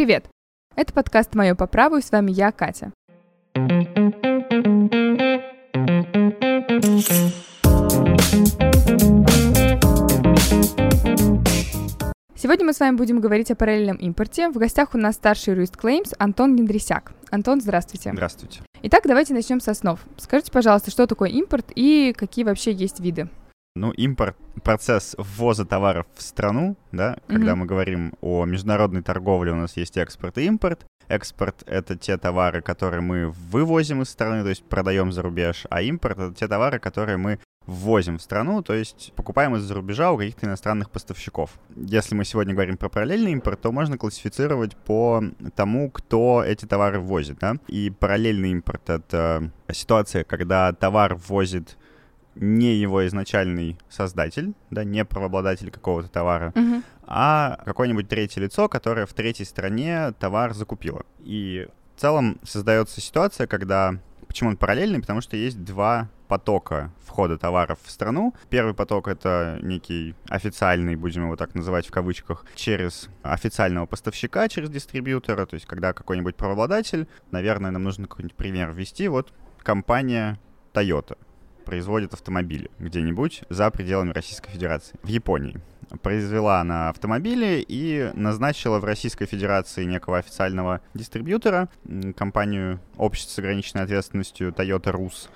Привет! Это подкаст «Мое по праву» и с вами я, Катя. Сегодня мы с вами будем говорить о параллельном импорте. В гостях у нас старший юрист Claims Антон Гендрисяк. Антон, здравствуйте. Здравствуйте. Итак, давайте начнем с основ. Скажите, пожалуйста, что такое импорт и какие вообще есть виды? Ну, импорт — процесс ввоза товаров в страну, да, когда мы говорим о международной торговле, у нас есть экспорт и импорт. Экспорт — это те товары, которые мы вывозим из страны, то есть продаем за рубеж, а импорт — это те товары, которые мы ввозим в страну, то есть покупаем из-за рубежа у каких-то иностранных поставщиков. Если мы сегодня говорим про параллельный импорт, то можно классифицировать по тому, кто эти товары ввозит. Да? И параллельный импорт — это ситуация, когда товар ввозит не его изначальный создатель, да, не правообладатель какого-то товара, Мгм. а какое-нибудь третье лицо, которое в третьей стране товар закупило. И в целом создается ситуация, когда... Почему он параллельный? Потому что есть два потока входа товаров в страну. Первый поток — это некий официальный, будем его так называть в кавычках, через официального поставщика, через дистрибьютора, то есть когда какой-нибудь правообладатель, наверное, нам нужно какой-нибудь пример ввести, вот компания Toyota производит автомобили где-нибудь за пределами Российской Федерации, в Японии. Произвела она автомобили и назначила в Российской Федерации некого официального дистрибьютора, компанию общества с ограниченной ответственностью Toyota Rus,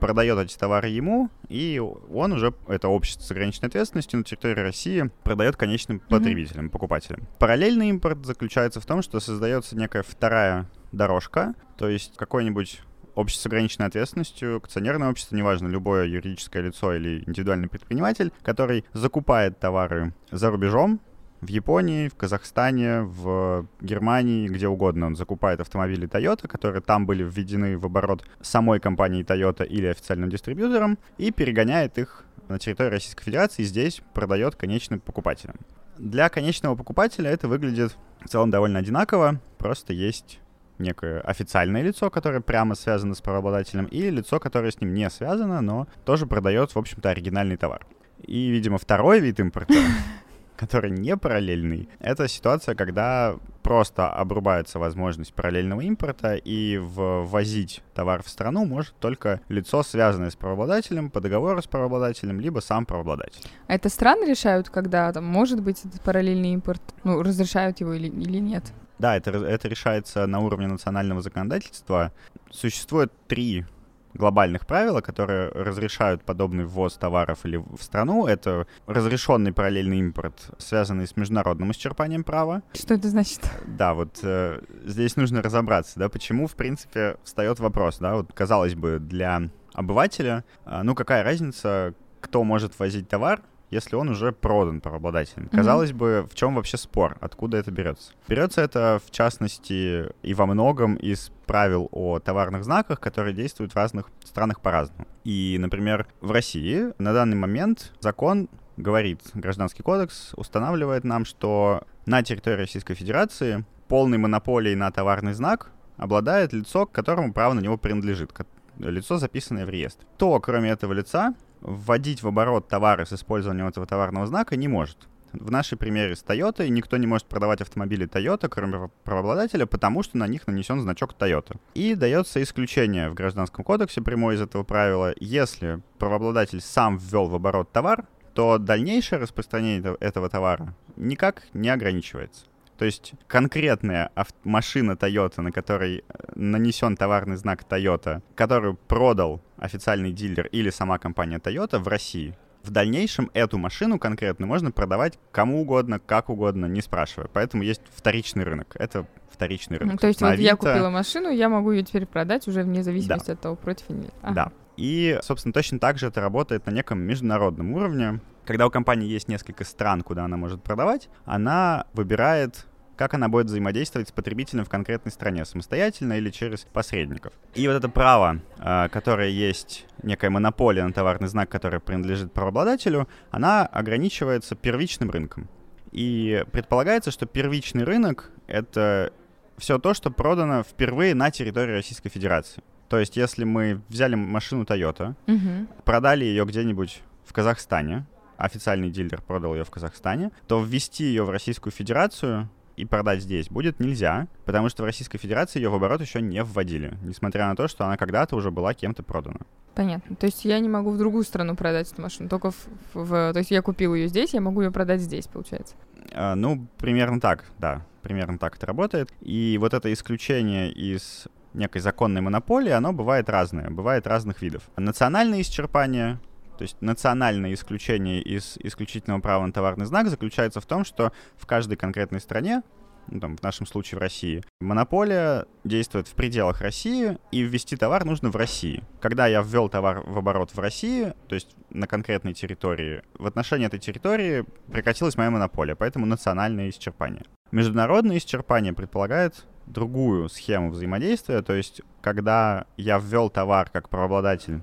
продает эти товары ему, и он уже, это общество с ограниченной ответственностью на территории России, продает конечным потребителям, покупателям. Параллельный импорт заключается в том, что создается некая вторая дорожка, то есть какой-нибудь общество с ограниченной ответственностью, акционерное общество, неважно, любое юридическое лицо или индивидуальный предприниматель, который закупает товары за рубежом, в Японии, в Казахстане, в Германии, где угодно он закупает автомобили Toyota, которые там были введены в оборот самой компанией Toyota или официальным дистрибьютором, и перегоняет их на территорию Российской Федерации и здесь продает конечным покупателям. Для конечного покупателя это выглядит в целом довольно одинаково, просто есть некое официальное лицо, которое прямо связано с правообладателем, и лицо, которое с ним не связано, но тоже продает, в общем-то, оригинальный товар. И, видимо, второй вид импорта, который не параллельный, это ситуация, когда просто обрубается возможность параллельного импорта, и ввозить товар в страну может только лицо, связанное с правообладателем, по договору с правообладателем, либо сам правообладатель. А это страны решают, когда там может быть этот параллельный импорт? Ну, разрешают его или, или нет? Да, это, это решается на уровне национального законодательства. Существует три глобальных правила, которые разрешают подобный ввоз товаров или в страну. Это разрешенный параллельный импорт, связанный с международным исчерпанием права. Что это значит? Да, вот э, здесь нужно разобраться, да, почему, в принципе, встает вопрос, да, вот, казалось бы, для обывателя, э, ну, какая разница, кто может возить товар, если он уже продан правообладателем. Мгм. Казалось бы, в чем вообще спор? Откуда это берется? Берется это, в частности, и во многом из правил о товарных знаках, которые действуют в разных странах по-разному. И, например, в России на данный момент закон говорит, Гражданский кодекс устанавливает нам, что на территории Российской Федерации полной монополией на товарный знак обладает лицо, к которому право на него принадлежит, лицо, записанное в реестр. То, кроме этого лица, вводить в оборот товары с использованием этого товарного знака не может. В нашей примере с Toyota никто не может продавать автомобили Toyota, кроме прав- правообладателя, потому что на них нанесен значок Toyota. И дается исключение в Гражданском кодексе прямое из этого правила. Если правообладатель сам ввел в оборот товар, то дальнейшее распространение этого товара никак не ограничивается. То есть конкретная машина Toyota, на которой э, нанесен товарный знак Toyota, которую продал официальный дилер или сама компания Toyota в России, в дальнейшем эту машину конкретно можно продавать кому угодно, как угодно, не спрашивая. Поэтому есть вторичный рынок. Это вторичный рынок. Ну, то есть вот Собственно, я Авито- купила машину, я могу ее теперь продать уже вне зависимости от того, против или нет. Ага. Да. И, собственно, точно так же это работает на неком международном уровне. Когда у компании есть несколько стран, куда она может продавать, она выбирает как она будет взаимодействовать с потребителем в конкретной стране, самостоятельно или через посредников. И вот это право, э, которое есть некая монополия на товарный знак, который принадлежит правообладателю, она ограничивается первичным рынком. И предполагается, что первичный рынок — это все то, что продано впервые на территории Российской Федерации. То есть, если мы взяли машину Toyota, Мгм. продали ее где-нибудь в Казахстане, официальный дилер продал ее в Казахстане, то ввести ее в Российскую Федерацию и продать здесь будет нельзя, потому что в Российской Федерации ее в оборот еще не вводили, несмотря на то, что она когда-то уже была кем-то продана. Понятно. То есть я не могу в другую страну продать эту машину, только в, в... То есть я купил ее здесь, я могу ее продать здесь, получается? А, ну, примерно так, да. Примерно так это работает. И вот это исключение из некой законной монополии, оно бывает разное, бывает разных видов. Национальное исчерпание, то есть национальное исключение из исключительного права на товарный знак заключается в том, что в каждой конкретной стране ну, там, в нашем случае в России. Монополия действует в пределах России, и ввести товар нужно в России. Когда я ввел товар в оборот в России, то есть на конкретной территории, в отношении этой территории прекратилась моя монополия, поэтому национальное исчерпание. Международное исчерпание предполагает другую схему взаимодействия, то есть когда я ввел товар как правообладатель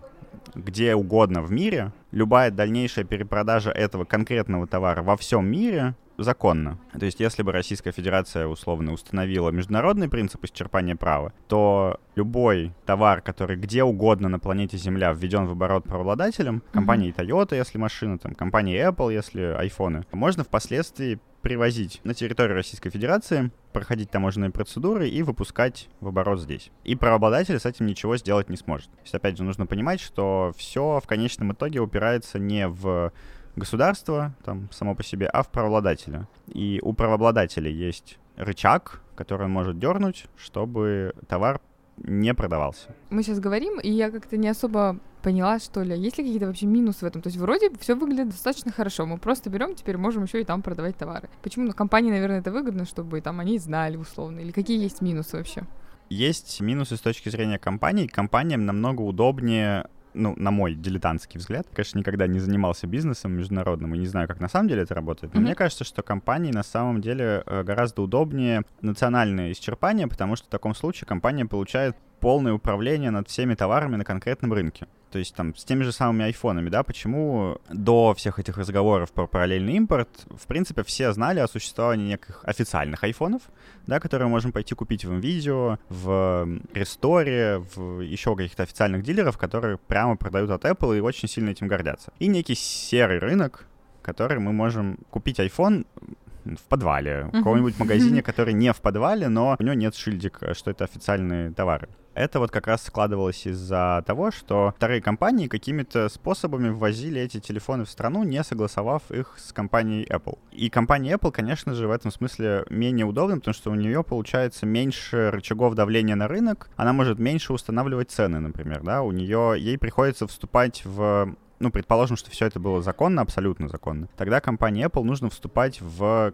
где угодно в мире, любая дальнейшая перепродажа этого конкретного товара во всем мире законно. То есть, если бы Российская Федерация условно установила международный принцип исчерпания права, то любой товар, который где угодно на планете Земля введен в оборот правообладателем, компании Toyota, если машина, там, компании Apple, если айфоны, можно впоследствии привозить на территорию Российской Федерации, проходить таможенные процедуры и выпускать в оборот здесь. И правообладатель с этим ничего сделать не сможет. То есть, опять же, нужно понимать, что все в конечном итоге упирается не в государство там само по себе, а в правообладателя. И у правообладателя есть рычаг, который он может дернуть, чтобы товар не продавался. Мы сейчас говорим, и я как-то не особо поняла, что ли, есть ли какие-то вообще минусы в этом? То есть вроде все выглядит достаточно хорошо, мы просто берем, теперь можем еще и там продавать товары. Почему ну, компании, наверное, это выгодно, чтобы там они знали условно, или какие есть минусы вообще? Есть минусы с точки зрения компаний. Компаниям намного удобнее ну, на мой дилетантский взгляд, конечно, никогда не занимался бизнесом международным и не знаю, как на самом деле это работает, но mm-hmm. мне кажется, что компании на самом деле э, гораздо удобнее национальное исчерпание, потому что в таком случае компания получает полное управление над всеми товарами на конкретном рынке. То есть там с теми же самыми айфонами, да, почему до всех этих разговоров про параллельный импорт, в принципе, все знали о существовании неких официальных айфонов, да, которые мы можем пойти купить в видео, в Ресторе, в еще каких-то официальных дилеров, которые прямо продают от Apple и очень сильно этим гордятся. И некий серый рынок, который мы можем купить iPhone в подвале, в каком-нибудь магазине, который не в подвале, но у него нет шильдика, что это официальные товары. Это вот как раз складывалось из-за того, что вторые компании какими-то способами ввозили эти телефоны в страну, не согласовав их с компанией Apple. И компания Apple, конечно же, в этом смысле менее удобна, потому что у нее получается меньше рычагов давления на рынок, она может меньше устанавливать цены, например, да, у нее, ей приходится вступать в ну, предположим, что все это было законно, абсолютно законно, тогда компании Apple нужно вступать в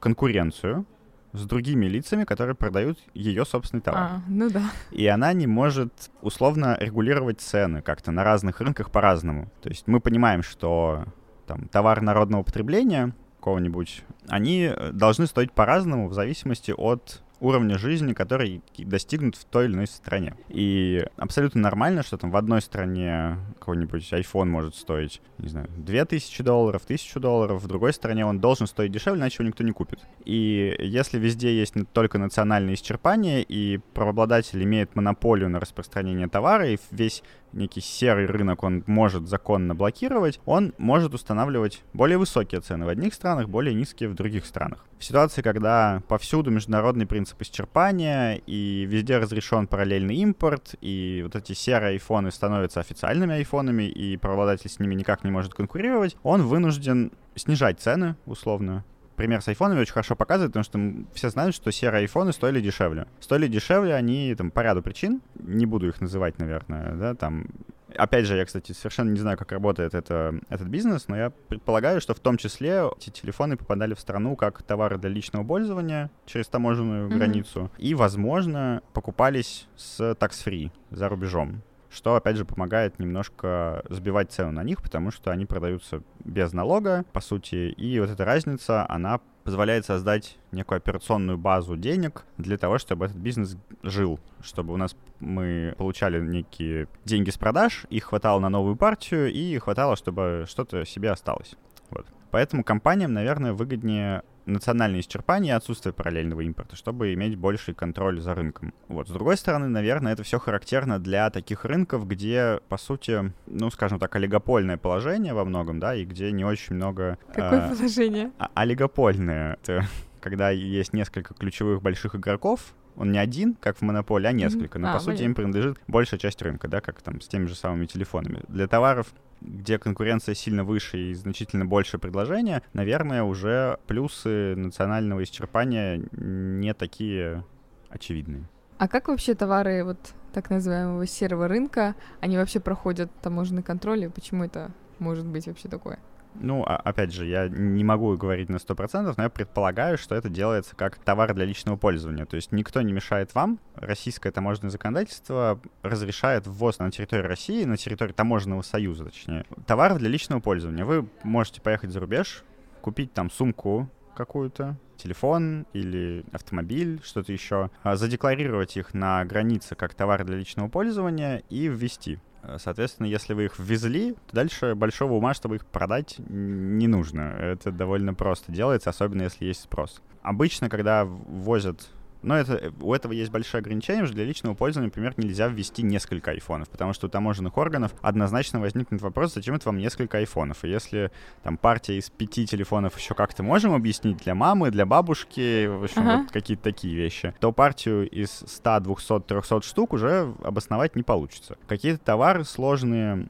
конкуренцию с другими лицами, которые продают ее собственный товар. А, ну да. И она не может условно регулировать цены как-то на разных рынках по-разному. То есть мы понимаем, что там товар народного потребления какого-нибудь, они должны стоить по-разному в зависимости от уровня жизни, который достигнут в той или иной стране. И абсолютно нормально, что там в одной стране какой-нибудь iPhone может стоить, не знаю, 2000 долларов, 1000 долларов, в другой стране он должен стоить дешевле, иначе его никто не купит. И если везде есть только национальное исчерпание, и правообладатель имеет монополию на распространение товара, и весь некий серый рынок он может законно блокировать, он может устанавливать более высокие цены в одних странах, более низкие в других странах. В ситуации, когда повсюду международный принцип исчерпания, и везде разрешен параллельный импорт, и вот эти серые айфоны становятся официальными айфонами, и правообладатель с ними никак не может конкурировать, он вынужден снижать цены, условно, пример с айфонами очень хорошо показывает, потому что все знают, что серые айфоны стоили дешевле. Стоили дешевле они там по ряду причин, не буду их называть, наверное, да, там Опять же, я, кстати, совершенно не знаю, как работает это, этот бизнес, но я предполагаю, что в том числе эти телефоны попадали в страну как товары для личного пользования через таможенную mm-hmm. границу и, возможно, покупались с tax-free за рубежом что, опять же, помогает немножко сбивать цену на них, потому что они продаются без налога, по сути, и вот эта разница, она позволяет создать некую операционную базу денег для того, чтобы этот бизнес жил, чтобы у нас мы получали некие деньги с продаж, их хватало на новую партию, и хватало, чтобы что-то себе осталось. Вот. Поэтому компаниям, наверное, выгоднее национальное исчерпание и отсутствие параллельного импорта, чтобы иметь больший контроль за рынком. Вот. С другой стороны, наверное, это все характерно для таких рынков, где, по сути, ну, скажем так, олигопольное положение во многом, да, и где не очень много... Какое э, положение? олигопольное. Это когда есть несколько ключевых больших игроков, он не один, как в монополии, а несколько. Но, а, по сути, им принадлежит большая часть рынка, да, как там с теми же самыми телефонами. Для товаров где конкуренция сильно выше и значительно больше предложения, наверное, уже плюсы национального исчерпания не такие очевидные. А как вообще товары вот так называемого серого рынка, они вообще проходят таможенный контроль, и почему это может быть вообще такое? Ну, а, опять же, я не могу говорить на 100%, но я предполагаю, что это делается как товар для личного пользования. То есть никто не мешает вам. Российское таможенное законодательство разрешает ввоз на территории России, на территории таможенного союза, точнее, товар для личного пользования. Вы можете поехать за рубеж, купить там сумку какую-то, телефон или автомобиль, что-то еще, а, задекларировать их на границе как товар для личного пользования и ввести. Э, соответственно, если вы их ввезли, то дальше большого ума, чтобы их продать, не нужно. Это довольно просто делается, особенно если есть спрос. Обычно, когда возят но это, у этого есть большое ограничение, что для личного пользования, например, нельзя ввести несколько айфонов, потому что у таможенных органов однозначно возникнет вопрос, зачем это вам несколько айфонов. И если там партия из пяти телефонов еще как-то можем объяснить для мамы, для бабушки, в общем, ага. вот какие-то такие вещи, то партию из 100, 200, 300 штук уже обосновать не получится. Какие-то товары сложные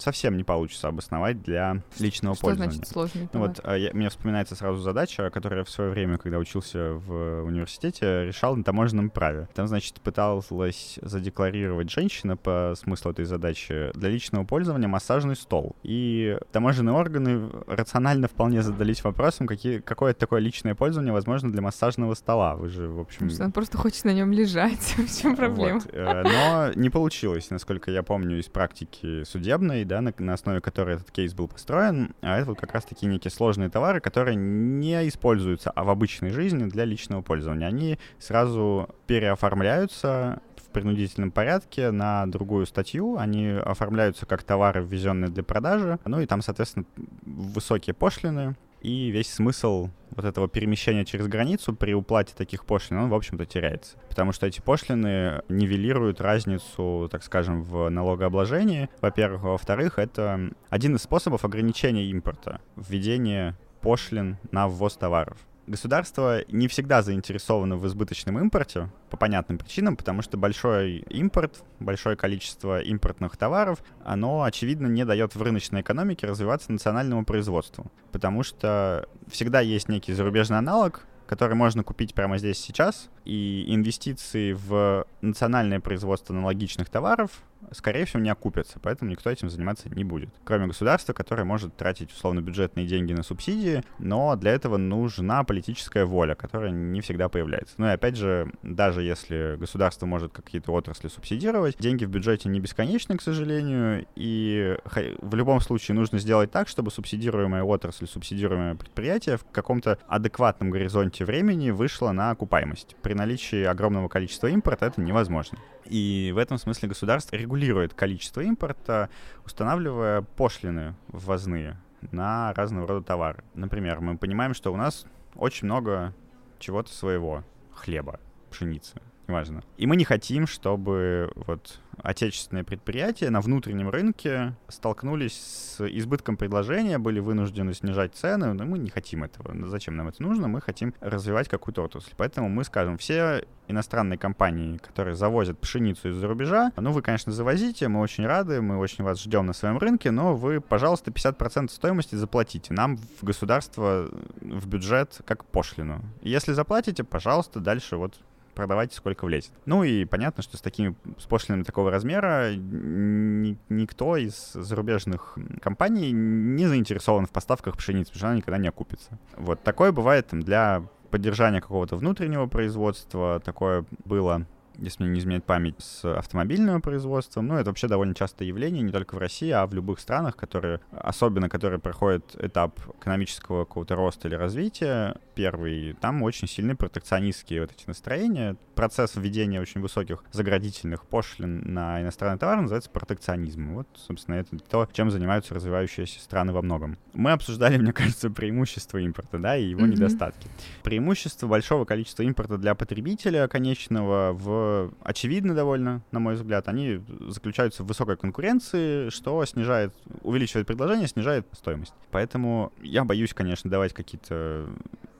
совсем не получится обосновать для личного что пользования. Значит сложный товар? Вот, а, я, мне вспоминается сразу задача, которую я в свое время, когда учился в университете, решал на таможенном праве. Там, значит, пыталась задекларировать женщина по смыслу этой задачи для личного пользования массажный стол. И таможенные органы рационально вполне задались вопросом, какие, какое такое личное пользование возможно для массажного стола. Вы же, в общем... Что он просто хочет на нем лежать. в чем проблема? Вот. Э, но не получилось, насколько я помню, из практики судебной, да, на, на основе которой этот кейс был построен. А это вот как раз-таки некие сложные товары, которые не используются а в обычной жизни для личного пользования. Они сразу переоформляются в принудительном порядке на другую статью. Они оформляются как товары, ввезенные для продажи. Ну и там, соответственно, высокие пошлины. И весь смысл вот этого перемещения через границу при уплате таких пошлин, он, в общем-то, теряется. Потому что эти пошлины нивелируют разницу, так скажем, в налогообложении, во-первых. во-вторых, это один из способов ограничения импорта, введение пошлин на ввоз товаров. Государство не всегда заинтересовано в избыточном импорте по понятным причинам, потому что большой импорт, большое количество импортных товаров, оно, очевидно, не дает в рыночной экономике развиваться национальному производству. Потому что всегда есть некий зарубежный аналог, который можно купить прямо здесь сейчас, и инвестиции в национальное производство аналогичных товаров скорее всего, не окупятся, поэтому никто этим заниматься не будет. Кроме государства, которое может тратить условно-бюджетные деньги на субсидии, но для этого нужна политическая воля, которая не всегда появляется. Ну и опять же, даже если государство может какие-то отрасли субсидировать, деньги в бюджете не бесконечны, к сожалению, и в любом случае нужно сделать так, чтобы субсидируемая отрасль, субсидируемое предприятие в каком-то адекватном горизонте времени вышло на окупаемость. При наличии огромного количества импорта это невозможно. И в этом смысле государство регулирует количество импорта, устанавливая пошлины ввозные на разного рода товары. Например, мы понимаем, что у нас очень много чего-то своего, хлеба, пшеницы, неважно. И мы не хотим, чтобы вот отечественные предприятия на внутреннем рынке столкнулись с избытком предложения, были вынуждены снижать цены, но мы не хотим этого. Зачем нам это нужно? Мы хотим развивать какую-то отрасль. Поэтому мы скажем, все иностранные компании, которые завозят пшеницу из-за рубежа, ну, вы, конечно, завозите, мы очень рады, мы очень вас ждем на своем рынке, но вы, пожалуйста, 50% стоимости заплатите нам в государство, в бюджет, как пошлину. Если заплатите, пожалуйста, дальше вот продавайте сколько влезет. Ну и понятно, что с такими с пошлинами такого размера ни, никто из зарубежных компаний не заинтересован в поставках пшеницы, потому что она никогда не окупится. Вот такое бывает там, для поддержания какого-то внутреннего производства, такое было если мне не изменяет память, с автомобильным производством. Ну, это вообще довольно частое явление, не только в России, а в любых странах, которые, особенно которые проходят этап экономического какого-то роста или развития, первый, там очень сильные протекционистские вот эти настроения. Процесс введения очень высоких заградительных пошлин на иностранные товары называется протекционизм. Вот, собственно, это то, чем занимаются развивающиеся страны во многом. Мы обсуждали, мне кажется, преимущества импорта, да, и его mm-hmm. недостатки. Преимущество большого количества импорта для потребителя конечного в очевидны довольно, на мой взгляд. Они заключаются в высокой конкуренции, что снижает, увеличивает предложение, снижает стоимость. Поэтому я боюсь, конечно, давать какие-то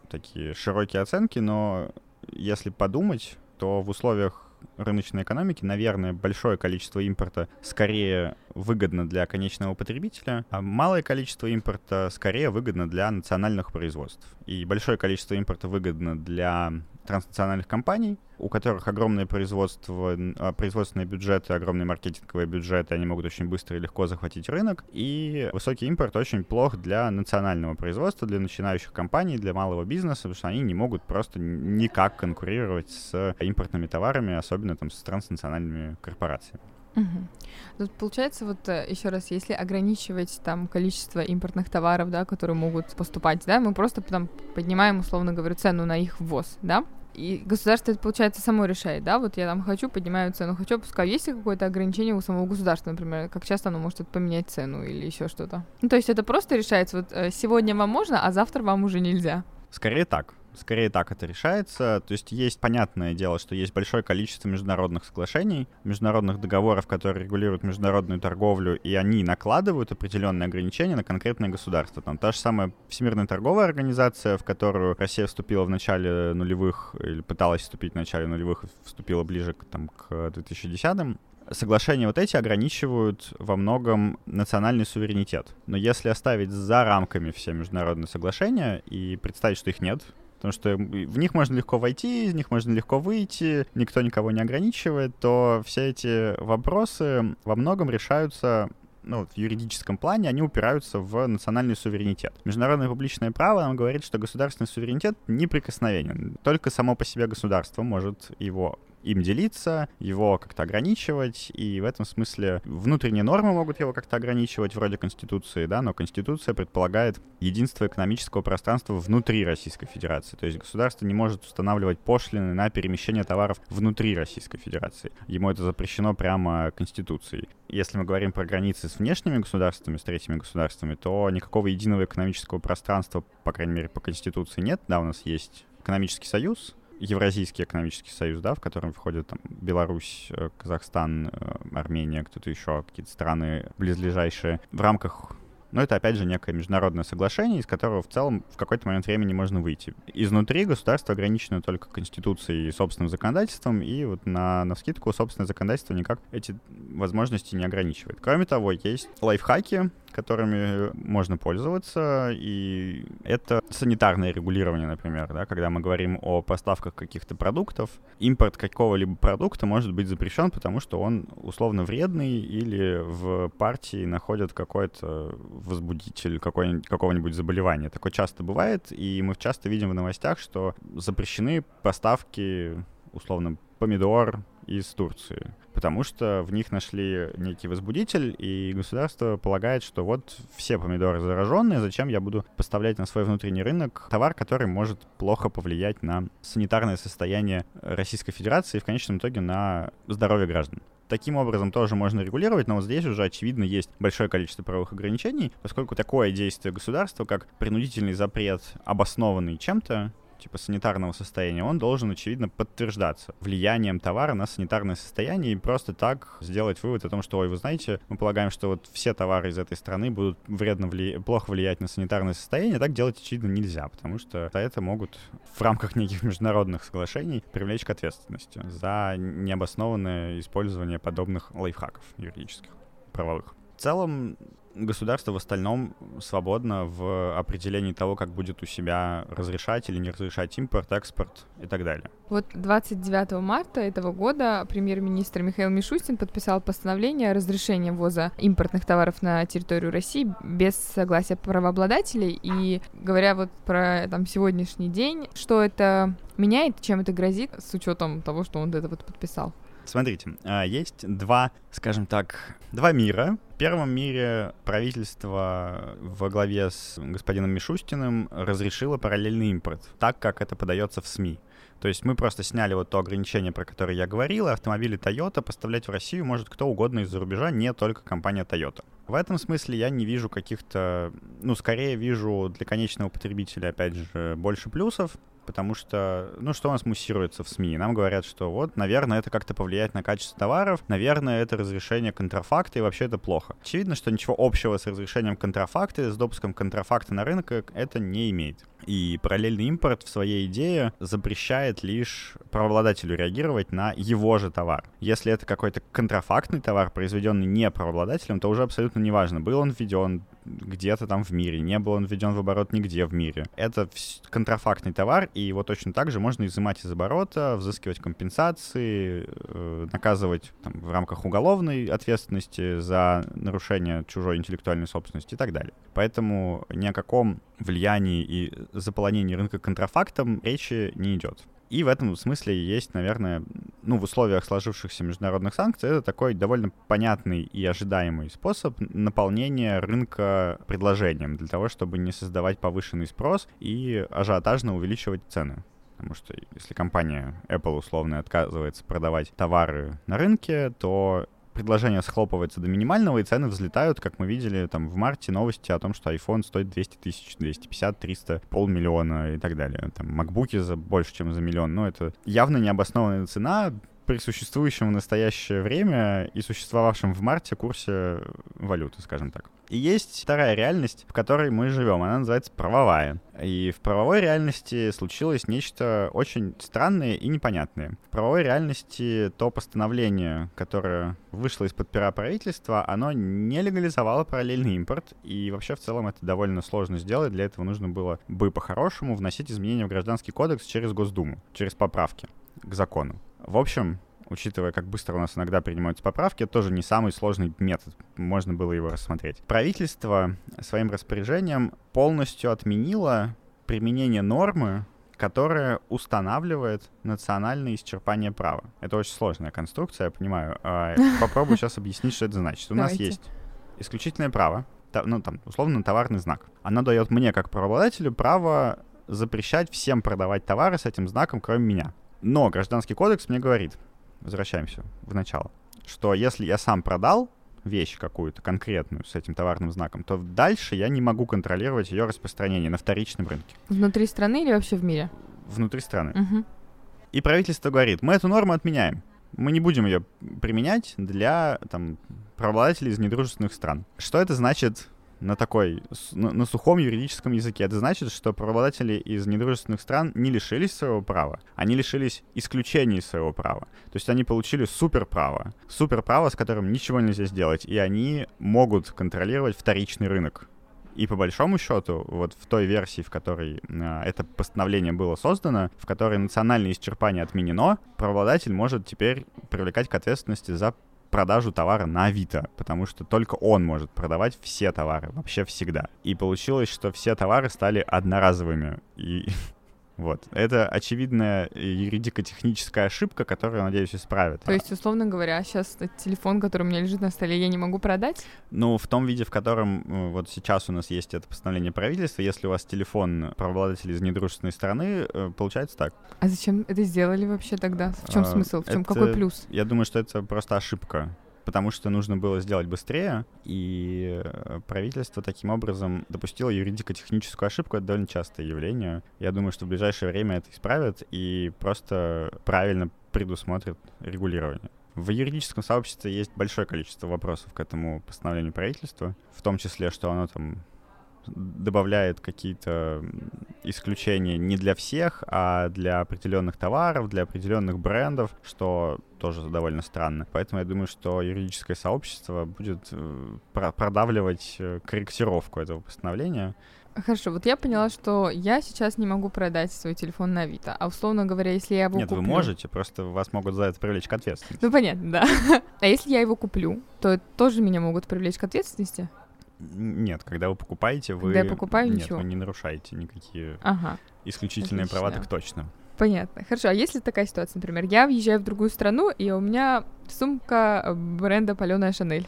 такие широкие оценки, но если подумать, то в условиях рыночной экономики, наверное, большое количество импорта скорее выгодно для конечного потребителя, а малое количество импорта скорее выгодно для национальных производств. И большое количество импорта выгодно для транснациональных компаний, у которых огромное производство, а, производственные бюджеты, огромные маркетинговые бюджеты, они могут очень быстро и легко захватить рынок. И высокий импорт очень плох для национального производства, для начинающих компаний, для малого бизнеса, потому что они не могут просто никак конкурировать с импортными товарами, особенно там с транснациональными корпорациями. Угу. Тут получается, вот э, еще раз, если ограничивать там количество импортных товаров, да, которые могут поступать, да, мы просто там поднимаем, условно говоря, цену на их ввоз, да, и государство это, получается, само решает, да, вот я там хочу, поднимаю цену, хочу, опускаю. Есть ли какое-то ограничение у самого государства, например, как часто оно может поменять цену или еще что-то? Ну, то есть это просто решается, вот э, сегодня вам можно, а завтра вам уже нельзя? Скорее так. Скорее так это решается. То есть есть понятное дело, что есть большое количество международных соглашений, международных договоров, которые регулируют международную торговлю, и они накладывают определенные ограничения на конкретное государство. Там та же самая Всемирная торговая организация, в которую Россия вступила в начале нулевых, или пыталась вступить в начале нулевых, вступила ближе к, там, к 2010-м, соглашения вот эти ограничивают во многом национальный суверенитет. Но если оставить за рамками все международные соглашения и представить, что их нет, потому что в них можно легко войти, из них можно легко выйти, никто никого не ограничивает, то все эти вопросы во многом решаются ну, в юридическом плане, они упираются в национальный суверенитет. Международное публичное право нам говорит, что государственный суверенитет неприкосновенен. Только само по себе государство может его им делиться, его как-то ограничивать, и в этом смысле внутренние нормы могут его как-то ограничивать, вроде Конституции, да, но Конституция предполагает единство экономического пространства внутри Российской Федерации, то есть государство не может устанавливать пошлины на перемещение товаров внутри Российской Федерации. Ему это запрещено прямо Конституцией. Если мы говорим про границы с внешними государствами, с третьими государствами, то никакого единого экономического пространства, по крайней мере, по Конституции нет. Да, у нас есть экономический союз, Евразийский экономический союз, да, в котором входят там Беларусь, э, Казахстан, э, Армения, кто-то еще, какие-то страны близлежащие. В рамках но это, опять же, некое международное соглашение, из которого в целом в какой-то момент времени можно выйти. Изнутри государство ограничено только Конституцией и собственным законодательством, и вот на, на скидку собственное законодательство никак эти возможности не ограничивает. Кроме того, есть лайфхаки, которыми можно пользоваться, и это санитарное регулирование, например, да, когда мы говорим о поставках каких-то продуктов, импорт какого-либо продукта может быть запрещен, потому что он условно вредный или в партии находят какой-то возбудитель какого-нибудь заболевания. Такое часто бывает, и мы часто видим в новостях, что запрещены поставки условно помидор из Турции, потому что в них нашли некий возбудитель, и государство полагает, что вот все помидоры зараженные, зачем я буду поставлять на свой внутренний рынок товар, который может плохо повлиять на санитарное состояние Российской Федерации и в конечном итоге на здоровье граждан. Таким образом тоже можно регулировать, но вот здесь уже, очевидно, есть большое количество правовых ограничений, поскольку такое действие государства, как принудительный запрет, обоснованный чем-то, типа санитарного состояния, он должен, очевидно, подтверждаться влиянием товара на санитарное состояние и просто так сделать вывод о том, что, ой, вы знаете, мы полагаем, что вот все товары из этой страны будут вредно вли... плохо влиять на санитарное состояние, так делать, очевидно, нельзя, потому что за это могут в рамках неких международных соглашений привлечь к ответственности за необоснованное использование подобных лайфхаков юридических, правовых. В целом, государство в остальном свободно в определении того, как будет у себя разрешать или не разрешать импорт, экспорт и так далее. Вот 29 марта этого года премьер-министр Михаил Мишустин подписал постановление о разрешении ввоза импортных товаров на территорию России без согласия правообладателей. И говоря вот про там сегодняшний день, что это меняет, чем это грозит, с учетом того, что он это вот подписал? Смотрите, а, есть два, скажем так, два мира. В первом мире правительство во главе с господином Мишустиным разрешило параллельный импорт, так как это подается в СМИ. То есть мы просто сняли вот то ограничение, про которое я говорил, автомобили Toyota поставлять в Россию может кто угодно из-за рубежа, не только компания Toyota. В этом смысле я не вижу каких-то, ну, скорее вижу для конечного потребителя, опять же, больше плюсов, потому что, ну, что у нас муссируется в СМИ? Нам говорят, что вот, наверное, это как-то повлияет на качество товаров, наверное, это разрешение контрафакта, и вообще это плохо. Очевидно, что ничего общего с разрешением контрафакта, с допуском контрафакта на рынок это не имеет. И параллельный импорт в своей идее запрещает лишь правообладателю реагировать на его же товар. Если это какой-то контрафактный товар, произведенный не правообладателем, то уже абсолютно неважно, был он введен где-то там в мире, не был он введен в оборот нигде в мире. Это контрафактный товар, и его точно так же можно изымать из оборота, взыскивать компенсации, э, наказывать там, в рамках уголовной ответственности за нарушение чужой интеллектуальной собственности и так далее. Поэтому ни о каком влиянии и заполонении рынка контрафактом речи не идет. И в этом смысле есть, наверное, ну, в условиях сложившихся международных санкций, это такой довольно понятный и ожидаемый способ наполнения рынка предложением для того, чтобы не создавать повышенный спрос и ажиотажно увеличивать цены. Потому что если компания Apple условно отказывается продавать товары на рынке, то предложение схлопывается до минимального, и цены взлетают, как мы видели там в марте новости о том, что iPhone стоит 200 тысяч, 250, 300, полмиллиона и так далее. Там макбуки за больше, чем за миллион. Но это явно необоснованная цена, при существующем в настоящее время и существовавшем в марте курсе валюты, скажем так. И есть вторая реальность, в которой мы живем. Она называется правовая. И в правовой реальности случилось нечто очень странное и непонятное. В правовой реальности то постановление, которое вышло из-под пера правительства, оно не легализовало параллельный импорт. И вообще в целом это довольно сложно сделать. Для этого нужно было бы по-хорошему вносить изменения в Гражданский кодекс через Госдуму, через поправки к закону. В общем, учитывая, как быстро у нас иногда принимаются поправки, это тоже не самый сложный метод, можно было его рассмотреть. Правительство своим распоряжением полностью отменило применение нормы, которая устанавливает национальное исчерпание права. Это очень сложная конструкция, я понимаю. А, попробую сейчас объяснить, что это значит. У нас есть исключительное право, ну там, условно, товарный знак. Она дает мне, как правообладателю, право запрещать всем продавать товары с этим знаком, кроме меня. Но Гражданский кодекс мне говорит, возвращаемся в начало, что если я сам продал вещь какую-то конкретную с этим товарным знаком, то дальше я не могу контролировать ее распространение на вторичном рынке. Внутри страны или вообще в мире? Внутри страны. Угу. И правительство говорит, мы эту норму отменяем. Мы не будем ее применять для там, правообладателей из недружественных стран. Что это значит на такой, на, на сухом юридическом языке. Это значит, что правообладатели из недружественных стран не лишились своего права, они лишились исключений своего права. То есть они получили суперправо, суперправо, с которым ничего нельзя сделать, и они могут контролировать вторичный рынок. И по большому счету, вот в той версии, в которой э, это постановление было создано, в которой национальное исчерпание отменено, правообладатель может теперь привлекать к ответственности за продажу товара на Авито, потому что только он может продавать все товары, вообще всегда. И получилось, что все товары стали одноразовыми. И вот. Это очевидная юридико-техническая ошибка, которую, надеюсь, исправят. То есть, условно говоря, сейчас телефон, который у меня лежит на столе, я не могу продать? Ну, в том виде, в котором э, вот сейчас у нас есть это постановление правительства, если у вас телефон правообладатель из недружественной страны, э, получается так. А зачем это сделали вообще тогда? В чем а, смысл? В чем это, какой плюс? Я думаю, что это просто ошибка потому что нужно было сделать быстрее, и э, правительство таким образом допустило юридико-техническую ошибку. Это довольно частое явление. Я думаю, что в ближайшее время это исправят и просто правильно предусмотрят регулирование. В юридическом сообществе есть большое количество вопросов к этому постановлению правительства, в том числе, что оно там добавляет какие-то исключения не для всех, а для определенных товаров, для определенных брендов, что тоже довольно странно. Поэтому я думаю, что юридическое сообщество будет э, продавливать э, корректировку этого постановления. Хорошо, вот я поняла, что я сейчас не могу продать свой телефон на Авито, а условно говоря, если я его Нет, куплю... вы можете, просто вас могут за это привлечь к ответственности. Ну, понятно, да. А если я его куплю, то тоже меня могут привлечь к ответственности? Нет, когда вы покупаете, вы... Когда я покупаю, Нет, ничего. вы не нарушаете никакие ага. исключительные Отлично. права, так точно. Понятно. Хорошо, а если такая ситуация, например, я въезжаю в другую страну, и у меня сумка бренда Паленая Шанель.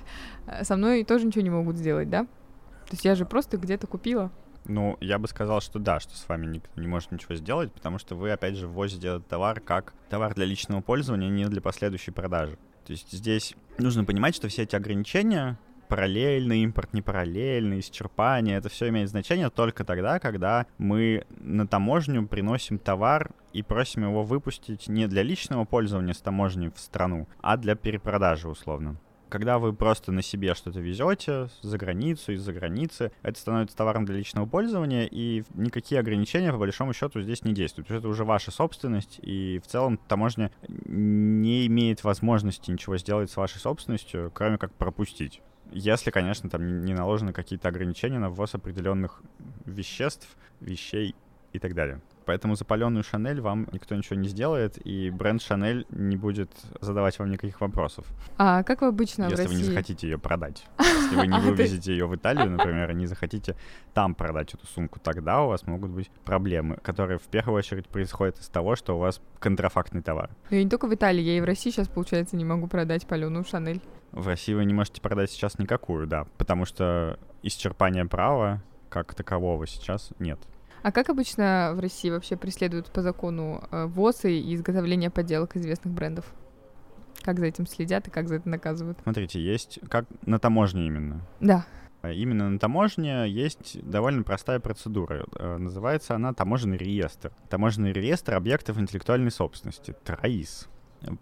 Со мной тоже ничего не могут сделать, да? То есть я же просто где-то купила. Ну, я бы сказал, что да, что с вами никто не может ничего сделать, потому что вы, опять же, ввозите этот товар как товар для личного пользования, не для последующей продажи. То есть здесь нужно понимать, что все эти ограничения параллельный импорт, не параллельный, исчерпание, это все имеет значение только тогда, когда мы на таможню приносим товар и просим его выпустить не для личного пользования с таможней в страну, а для перепродажи условно когда вы просто на себе что-то везете за границу, из-за границы, это становится товаром для личного пользования, и никакие ограничения, по большому счету, здесь не действуют. Это уже ваша собственность, и в целом таможня не имеет возможности ничего сделать с вашей собственностью, кроме как пропустить. Если, конечно, там не наложены какие-то ограничения на ввоз определенных веществ, вещей и так далее. Поэтому запаленную Шанель вам никто ничего не сделает, и бренд Шанель не будет задавать вам никаких вопросов. А как вы обычно Если в вы не захотите ее продать. Если вы не А, вывезете ее в Италию, например, и не захотите там продать эту сумку, тогда у вас могут быть проблемы, которые в первую очередь происходят из того, что у вас контрафактный товар. Ну, Я не только в Италии, я и в России сейчас, получается, не могу продать паленую Шанель. В России вы не можете продать сейчас никакую, да, потому что исчерпания права как такового сейчас нет. А как обычно в России вообще преследуют по закону э, ВОЗ и изготовление подделок известных брендов? Как за этим следят и как за это наказывают? Смотрите, есть как на таможне именно. Да. А Именно на таможне есть довольно простая процедура. Э, Называется она таможенный реестр. Таможенный реестр объектов интеллектуальной собственности, ТРАИС.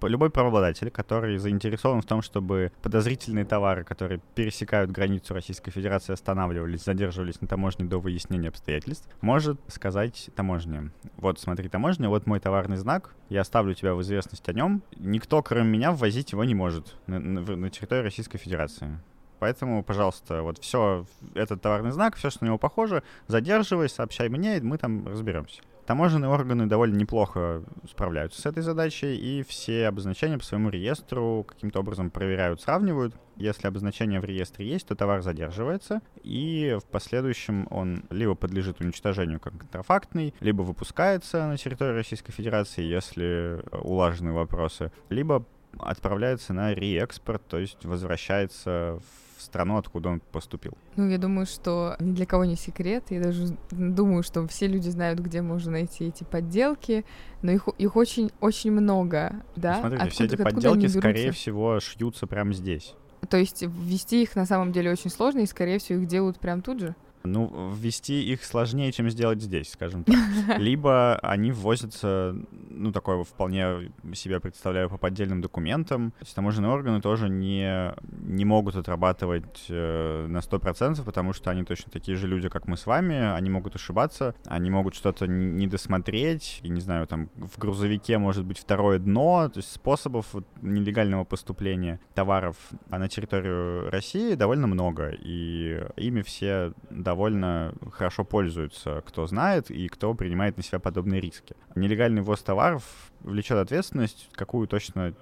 Любой правообладатель, который заинтересован в том, чтобы подозрительные товары, которые пересекают границу Российской Федерации, останавливались, задерживались на таможне до выяснения обстоятельств, может сказать таможне. Вот смотри, таможня, вот мой товарный знак, я оставлю тебя в известность о нем. Никто, кроме меня, ввозить его не может на, на- на территории Российской Федерации. Поэтому, пожалуйста, вот все, этот товарный знак, все, что на него похоже, задерживай, сообщай мне, и мы там разберемся. Таможенные органы довольно неплохо справляются с этой задачей, и все обозначения по своему реестру каким-то образом проверяют, сравнивают. Если обозначение в реестре есть, то товар задерживается, и в последующем он либо подлежит уничтожению как контрафактный, либо выпускается на территории Российской Федерации, если э, улажены вопросы, либо отправляется на реэкспорт, то есть возвращается в страну, откуда он поступил. Ну, я думаю, что ни для кого не секрет. Я даже думаю, что все люди знают, где можно найти эти подделки, но их, их очень-очень много, да? Смотрите, все эти Откуда- откуда подделки, скорее всего, шьются прямо здесь. То есть ввести их на самом деле очень сложно, и, скорее всего, их делают прям тут же? Ну, ввести их сложнее, чем сделать здесь, скажем так. Либо они ввозятся, ну, такое вполне себя представляю по поддельным документам. То есть таможенные органы тоже не, не могут отрабатывать э, на 100%, потому что они точно такие же люди, как мы с вами. Они могут ошибаться, они могут что-то не досмотреть. И, не знаю, там в грузовике может быть второе дно. То есть способов вот нелегального поступления товаров на территорию России довольно много. И ими все довольно хорошо пользуются, кто знает и кто принимает на себя подобные риски. Нелегальный ввоз товаров влечет ответственность, какую точно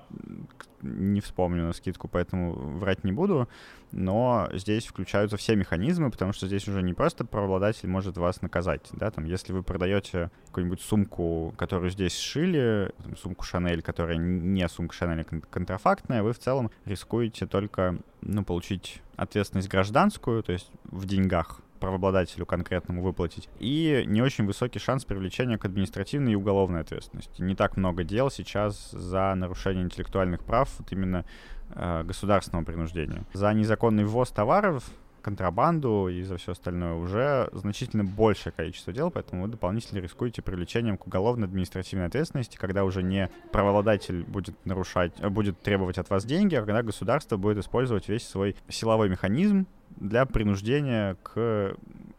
не вспомню на скидку, поэтому врать не буду, но здесь включаются все механизмы, потому что здесь уже не просто правообладатель может вас наказать, да, там, если вы продаете какую-нибудь сумку, которую здесь сшили, там, сумку Шанель, которая не сумка Шанель, а кон- контрафактная, вы в целом рискуете только, ну, получить ответственность гражданскую, то есть в деньгах, правообладателю конкретному выплатить, и не очень высокий шанс привлечения к административной и уголовной ответственности. Не так много дел сейчас за нарушение интеллектуальных прав, вот именно э, государственного принуждения. За незаконный ввоз товаров, контрабанду и за все остальное уже значительно большее количество дел, поэтому вы дополнительно рискуете привлечением к уголовно-административной ответственности, когда уже не правообладатель будет нарушать, э, будет требовать от вас деньги, а когда государство будет использовать весь свой силовой механизм для принуждения к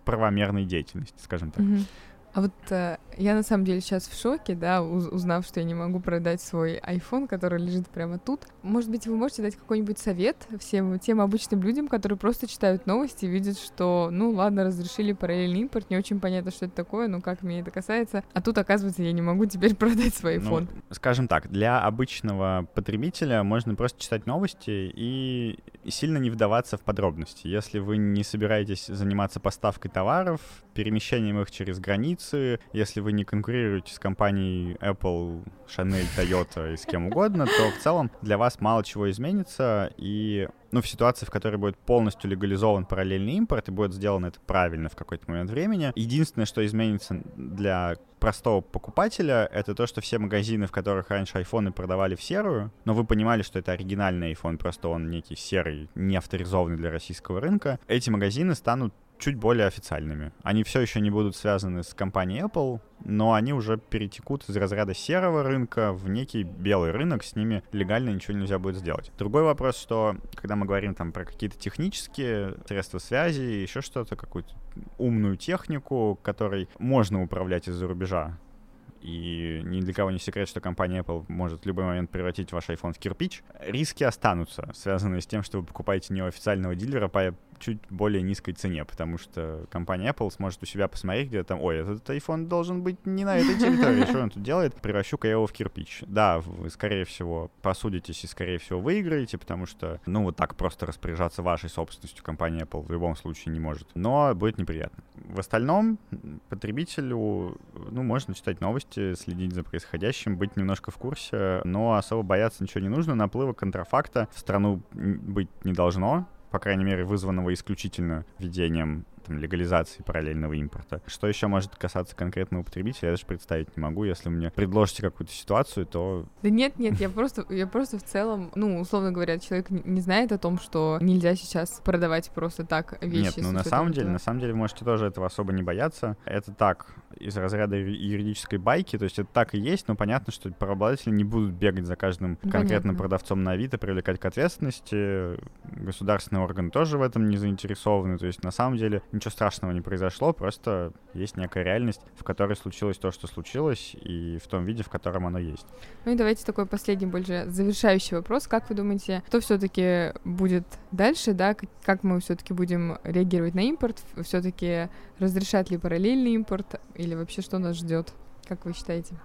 правомерной деятельности, скажем так. Мгм. А вот э, я на самом деле сейчас в шоке, да, уз- узнав, что я не могу продать свой iPhone, который лежит прямо тут. Может быть, вы можете дать какой-нибудь совет всем тем обычным людям, которые просто читают новости и видят, что, ну ладно, разрешили параллельный импорт, не очень понятно, что это такое, ну как меня это касается. А тут, оказывается, я не могу теперь продать свой Ну, iPhone. скажем так, для обычного потребителя можно просто читать новости и сильно не вдаваться в подробности. Если вы не собираетесь заниматься поставкой товаров, перемещением их через границу, позиции. Если вы не конкурируете с компанией Apple, Chanel, Toyota и с кем угодно, то в целом для вас мало чего изменится, и ну, в ситуации, в которой будет полностью легализован параллельный импорт и будет сделано это правильно в какой-то момент времени, единственное, что изменится для простого покупателя, это то, что все магазины, в которых раньше айфоны продавали в серую, но вы понимали, что это оригинальный iPhone, просто он некий серый, не авторизованный для российского рынка, эти магазины станут чуть более официальными. Они все еще не будут связаны с компанией Apple, но они уже перетекут из разряда серого рынка в некий белый рынок, с ними легально ничего нельзя будет сделать. Другой вопрос, что когда мы говорим там про какие-то технические средства связи, еще что-то, какую-то умную технику, которой можно управлять из-за рубежа, и ни для кого не секрет, что компания Apple может в любой момент превратить ваш iPhone в кирпич, риски останутся, связанные с тем, что вы покупаете не у официального дилера по чуть более низкой цене, потому что компания Apple сможет у себя посмотреть, где там, ой, этот iPhone должен быть не на этой территории, что он тут делает, превращу-ка я его в кирпич. Да, вы, скорее всего, посудитесь и, скорее всего, выиграете, потому что, ну, вот так просто распоряжаться вашей собственностью компания Apple в любом случае не может. Но будет неприятно. В остальном, потребителю, ну, можно читать новости, следить за происходящим, быть немножко в курсе, но особо бояться ничего не нужно. Наплыва контрафакта в страну быть не должно, по крайней мере, вызванного исключительно введением там, легализации параллельного импорта. Что еще может касаться конкретного потребителя, я даже представить не могу. Если мне предложите какую-то ситуацию, то... Да нет, нет, я просто, я просто в целом, ну, условно говоря, человек не знает о том, что нельзя сейчас продавать просто так вещи. Нет, ну на самом деле, на самом деле, можете тоже этого особо не бояться. Это так, из разряда юридической байки, то есть это так и есть, но понятно, что правообладатели не будут бегать за каждым конкретным продавцом на Авито, привлекать к ответственности. Государственные органы тоже в этом не заинтересованы. То есть на самом деле ничего страшного не произошло, просто есть некая реальность, в которой случилось то, что случилось, и в том виде, в котором оно есть. Ну и давайте такой последний, больше завершающий вопрос. Как вы думаете, что все-таки будет дальше, да, как мы все-таки будем реагировать на импорт, все-таки разрешать ли параллельный импорт, или вообще что нас ждет? Как вы считаете?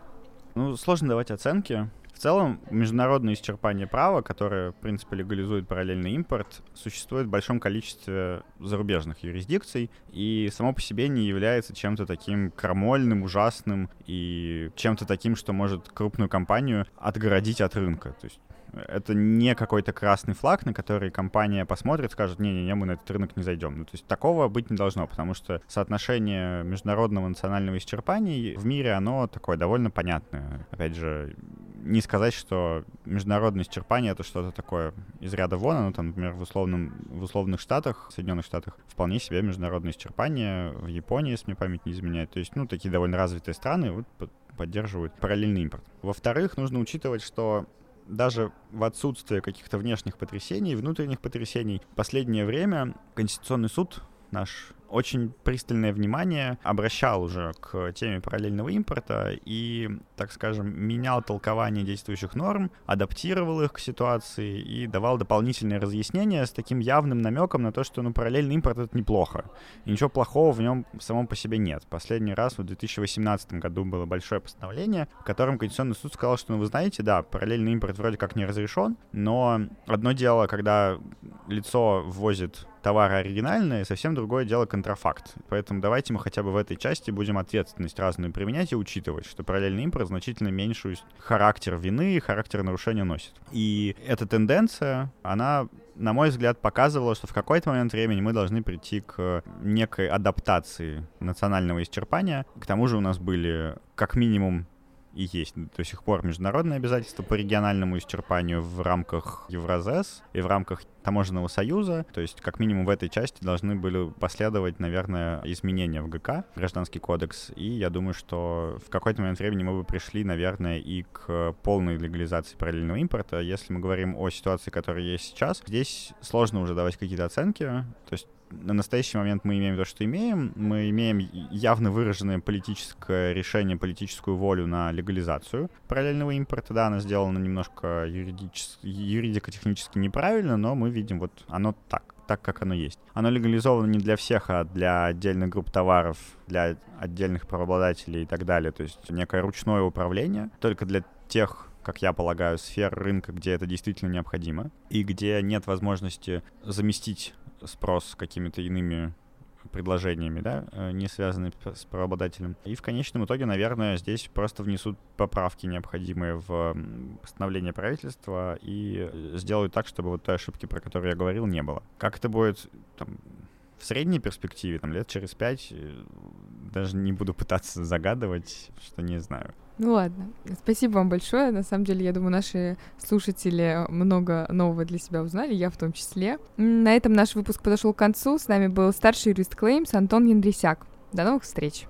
Ну, сложно давать оценки. В целом, международное исчерпание права, которое, в принципе, легализует параллельный импорт, существует в большом количестве зарубежных юрисдикций и само по себе не является чем-то таким крамольным, ужасным и чем-то таким, что может крупную компанию отгородить от рынка. То есть это не какой-то красный флаг, на который компания посмотрит, скажет, не-не-не, мы на этот рынок не зайдем. Ну, то есть такого быть не должно, потому что соотношение международного национального исчерпания в мире, оно такое довольно понятное. Опять же, не сказать, что международное исчерпание это что-то такое из ряда вон, оно там, например, в, условном, в условных штатах, в Соединенных Штатах, вполне себе международное исчерпание, в Японии, если мне память не изменяет. То есть, ну, такие довольно развитые страны вот, поддерживают параллельный импорт. Во-вторых, нужно учитывать, что даже в отсутствие каких-то внешних потрясений, внутренних потрясений, в последнее время Конституционный суд наш очень пристальное внимание обращал уже к теме параллельного импорта и, так скажем, менял толкование действующих норм, адаптировал их к ситуации и давал дополнительные разъяснения с таким явным намеком на то, что ну, параллельный импорт — это неплохо. И ничего плохого в нем самом по себе нет. Последний раз в 2018 году было большое постановление, в котором Конституционный суд сказал, что, ну, вы знаете, да, параллельный импорт вроде как не разрешен, но одно дело, когда лицо ввозит товары оригинальные, совсем другое дело контрафакт. Поэтому давайте мы хотя бы в этой части будем ответственность разную применять и учитывать, что параллельный импорт значительно меньшую характер вины и характер нарушения носит. И эта тенденция, она на мой взгляд, показывала, что в какой-то момент времени мы должны прийти к некой адаптации национального исчерпания. К тому же у нас были как минимум и есть до сих пор международные обязательства по региональному исчерпанию в рамках Евразес и в рамках таможенного союза. То есть, как минимум в этой части должны были последовать, наверное, изменения в ГК, Гражданский кодекс. И я думаю, что в какой-то момент времени мы бы пришли, наверное, и к полной легализации параллельного импорта. Если мы говорим о ситуации, которая есть сейчас, здесь сложно уже давать какие-то оценки. То есть на настоящий момент мы имеем то, что имеем. Мы имеем явно выраженное политическое решение, политическую волю на легализацию параллельного импорта. Да, она сделана немножко юридико-технически неправильно, но мы видим, вот оно так так, как оно есть. Оно легализовано не для всех, а для отдельных групп товаров, для отдельных правообладателей и так далее. То есть некое ручное управление только для тех как я полагаю, сфер рынка, где это действительно необходимо, и где нет возможности заместить спрос какими-то иными предложениями, да, э, не связанные с правообладателем. И в конечном итоге, наверное, здесь просто внесут поправки, необходимые в постановление правительства, и сделают так, чтобы вот той ошибки, про которую я говорил, не было. Как это будет там, в средней перспективе, там, лет через пять, э, даже не буду пытаться загадывать, что не знаю. Ну ладно, спасибо вам большое. На самом деле, я думаю, наши слушатели много нового для себя узнали, я в том числе. На этом наш выпуск подошел к концу. С нами был старший юрист Claims Антон Яндрисяк. До новых встреч!